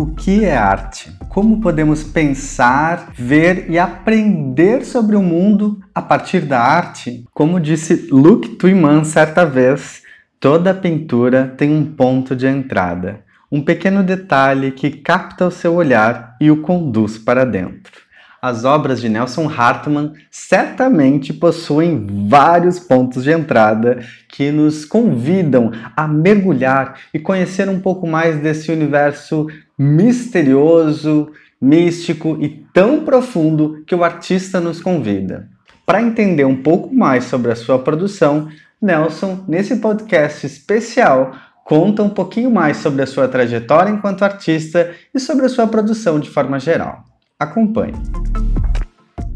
O que é arte? Como podemos pensar, ver e aprender sobre o mundo a partir da arte? Como disse Luc Tuiman certa vez, toda pintura tem um ponto de entrada, um pequeno detalhe que capta o seu olhar e o conduz para dentro as obras de Nelson Hartmann certamente possuem vários pontos de entrada que nos convidam a mergulhar e conhecer um pouco mais desse universo misterioso, místico e tão profundo que o artista nos convida. Para entender um pouco mais sobre a sua produção, Nelson, nesse podcast especial, conta um pouquinho mais sobre a sua trajetória enquanto artista e sobre a sua produção de forma geral. Acompanhe.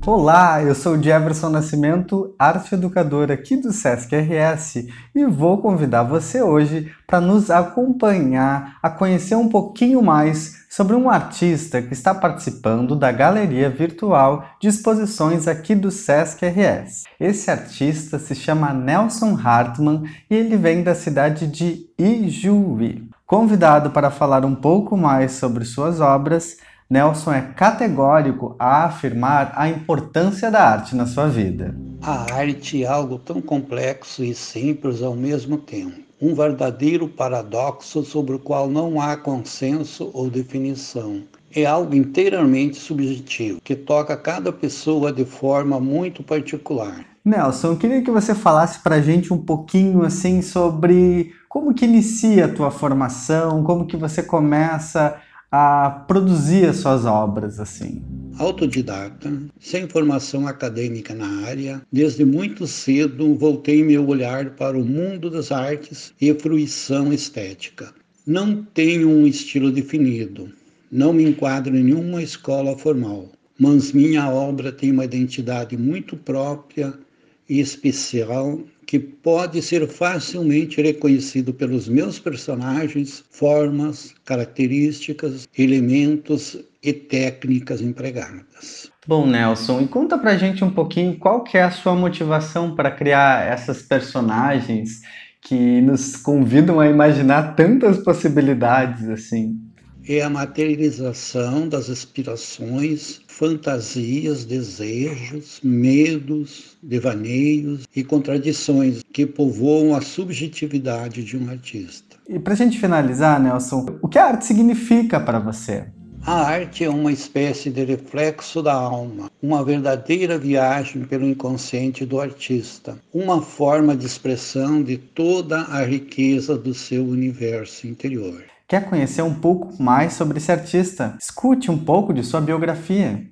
Olá, eu sou Jefferson Nascimento, arte educador aqui do Sesc RS e vou convidar você hoje para nos acompanhar a conhecer um pouquinho mais sobre um artista que está participando da galeria virtual de exposições aqui do Sesc RS. Esse artista se chama Nelson Hartmann e ele vem da cidade de Ijuí. Convidado para falar um pouco mais sobre suas obras, Nelson é categórico a afirmar a importância da arte na sua vida. A arte é algo tão complexo e simples ao mesmo tempo. Um verdadeiro paradoxo sobre o qual não há consenso ou definição. É algo inteiramente subjetivo, que toca cada pessoa de forma muito particular. Nelson, eu queria que você falasse para a gente um pouquinho assim sobre como que inicia a tua formação, como que você começa a produzir as suas obras assim? Autodidata, sem formação acadêmica na área, desde muito cedo voltei meu olhar para o mundo das artes e fruição estética. Não tenho um estilo definido, não me enquadro em nenhuma escola formal, mas minha obra tem uma identidade muito própria especial que pode ser facilmente reconhecido pelos meus personagens, formas, características, elementos e técnicas empregadas. Bom, Nelson, e conta pra gente um pouquinho qual que é a sua motivação para criar essas personagens que nos convidam a imaginar tantas possibilidades assim é a materialização das aspirações, fantasias, desejos, medos, devaneios e contradições que povoam a subjetividade de um artista. E para a gente finalizar, Nelson, o que a arte significa para você? A arte é uma espécie de reflexo da alma, uma verdadeira viagem pelo inconsciente do artista, uma forma de expressão de toda a riqueza do seu universo interior. Quer conhecer um pouco mais sobre esse artista? Escute um pouco de sua biografia.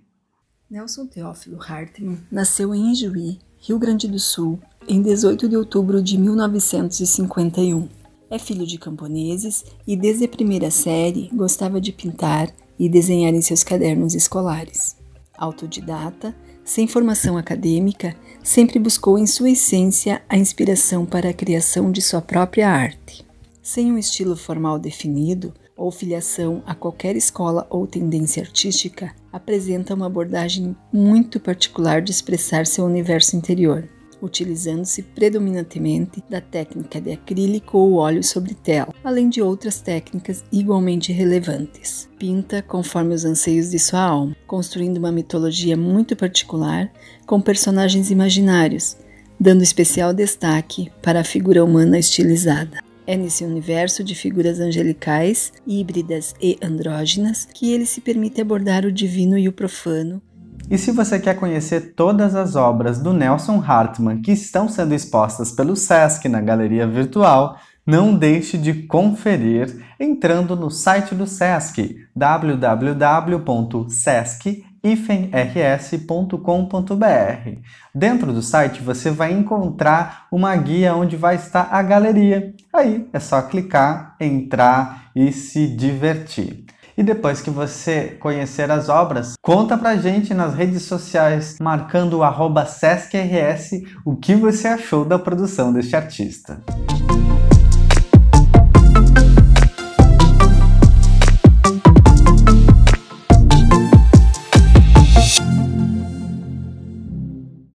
Nelson Teófilo Hartmann nasceu em Ijuí, Rio Grande do Sul, em 18 de outubro de 1951. É filho de camponeses e, desde a primeira série, gostava de pintar e desenhar em seus cadernos escolares. Autodidata, sem formação acadêmica, sempre buscou em sua essência a inspiração para a criação de sua própria arte. Sem um estilo formal definido ou filiação a qualquer escola ou tendência artística, apresenta uma abordagem muito particular de expressar seu universo interior, utilizando-se predominantemente da técnica de acrílico ou óleo sobre tela, além de outras técnicas igualmente relevantes. Pinta conforme os anseios de sua alma, construindo uma mitologia muito particular com personagens imaginários, dando especial destaque para a figura humana estilizada. É nesse universo de figuras angelicais, híbridas e andrógenas que ele se permite abordar o divino e o profano. E se você quer conhecer todas as obras do Nelson Hartmann que estão sendo expostas pelo SESC na galeria virtual, não deixe de conferir entrando no site do SESC www.sesc ifemrs.com.br. Dentro do site você vai encontrar uma guia onde vai estar a galeria. Aí é só clicar, entrar e se divertir. E depois que você conhecer as obras, conta pra gente nas redes sociais, marcando o SESCRS, o que você achou da produção deste artista.